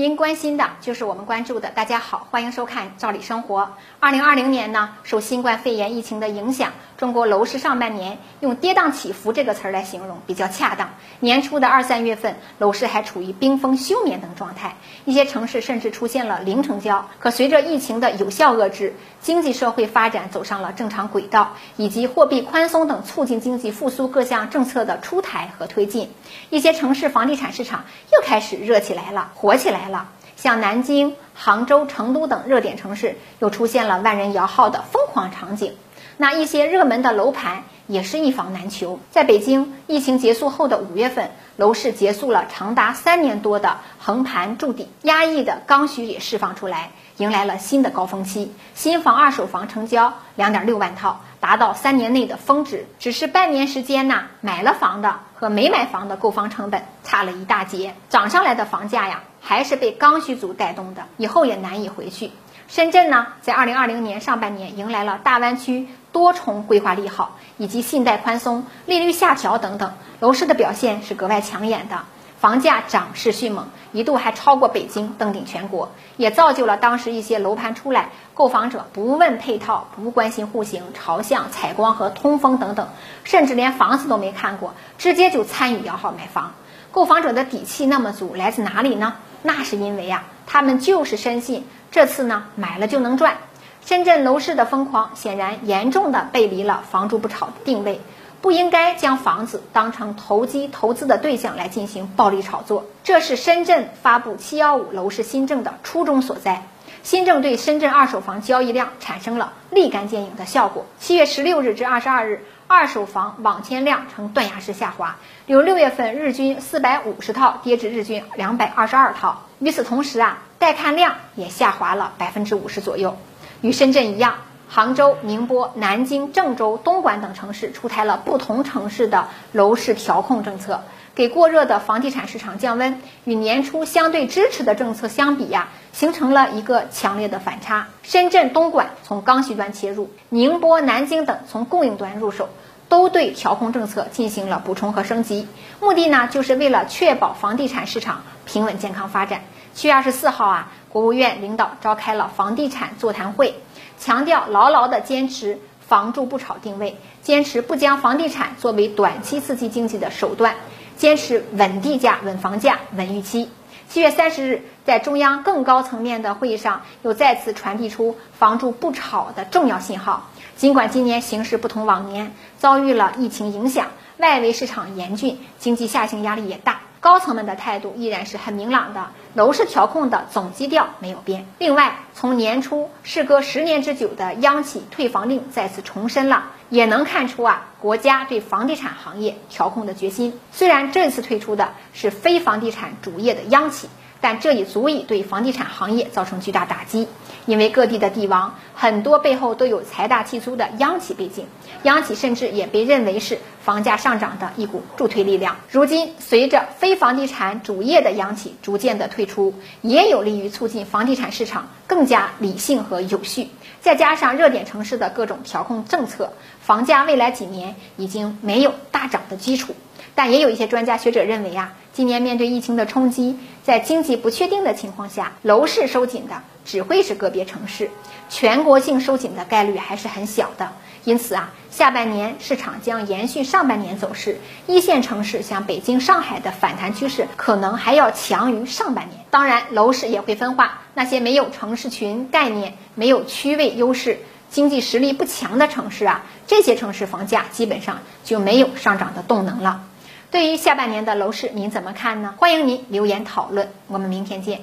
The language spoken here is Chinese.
您关心的就是我们关注的。大家好，欢迎收看《赵理生活》。二零二零年呢，受新冠肺炎疫情的影响，中国楼市上半年用“跌宕起伏”这个词儿来形容比较恰当。年初的二三月份，楼市还处于冰封休眠等状态，一些城市甚至出现了零成交。可随着疫情的有效遏制，经济社会发展走上了正常轨道，以及货币宽松等促进经济复苏各项政策的出台和推进，一些城市房地产市场又开始热起来了，火起来了。像南京、杭州、成都等热点城市又出现了万人摇号的疯狂场景，那一些热门的楼盘也是一房难求。在北京，疫情结束后的五月份，楼市结束了长达三年多的横盘筑底，压抑的刚需也释放出来，迎来了新的高峰期。新房、二手房成交两点六万套，达到三年内的峰值。只是半年时间呐，买了房的和没买房的购房成本差了一大截，涨上来的房价呀。还是被刚需族带动的，以后也难以回去。深圳呢，在二零二零年上半年迎来了大湾区多重规划利好，以及信贷宽松、利率下调等等，楼市的表现是格外抢眼的，房价涨势迅猛，一度还超过北京登顶全国，也造就了当时一些楼盘出来，购房者不问配套，不关心户型、朝向、采光和通风等等，甚至连房子都没看过，直接就参与摇号买房。购房者的底气那么足，来自哪里呢？那是因为啊，他们就是深信这次呢买了就能赚。深圳楼市的疯狂显然严重的背离了房住不炒的定位，不应该将房子当成投机投资的对象来进行暴力炒作。这是深圳发布“七幺五”楼市新政的初衷所在。新政对深圳二手房交易量产生了立竿见影的效果。七月十六日至二十二日。二手房网签量呈断崖式下滑，由六月份日均四百五十套跌至日均两百二十二套。与此同时啊，带看量也下滑了百分之五十左右。与深圳一样，杭州、宁波、南京、郑州、东莞等城市出台了不同城市的楼市调控政策，给过热的房地产市场降温。与年初相对支持的政策相比呀，形成了一个强烈的反差。深圳、东莞从刚需端切入，宁波、南京等从供应端入手。都对调控政策进行了补充和升级，目的呢，就是为了确保房地产市场平稳健康发展。七月二十四号啊，国务院领导召开了房地产座谈会，强调牢牢的坚持房住不炒定位，坚持不将房地产作为短期刺激经济的手段，坚持稳地价、稳房价、稳预期。七月三十日，在中央更高层面的会议上，又再次传递出房住不炒的重要信号。尽管今年形势不同往年，遭遇了疫情影响，外围市场严峻，经济下行压力也大，高层们的态度依然是很明朗的。楼市调控的总基调没有变。另外，从年初事隔十年之久的央企退房令再次重申了，也能看出啊，国家对房地产行业调控的决心。虽然这次退出的是非房地产主业的央企。但这已足以对房地产行业造成巨大打击，因为各地的地王很多背后都有财大气粗的央企背景，央企甚至也被认为是房价上涨的一股助推力量。如今，随着非房地产主业的央企逐渐的退出，也有利于促进房地产市场更加理性和有序。再加上热点城市的各种调控政策，房价未来几年已经没有大涨的基础。但也有一些专家学者认为啊，今年面对疫情的冲击，在经济不确定的情况下，楼市收紧的只会是个别城市，全国性收紧的概率还是很小的。因此啊，下半年市场将延续上半年走势，一线城市像北京、上海的反弹趋势可能还要强于上半年。当然，楼市也会分化，那些没有城市群概念、没有区位优势、经济实力不强的城市啊，这些城市房价基本上就没有上涨的动能了。对于下半年的楼市，您怎么看呢？欢迎您留言讨论，我们明天见。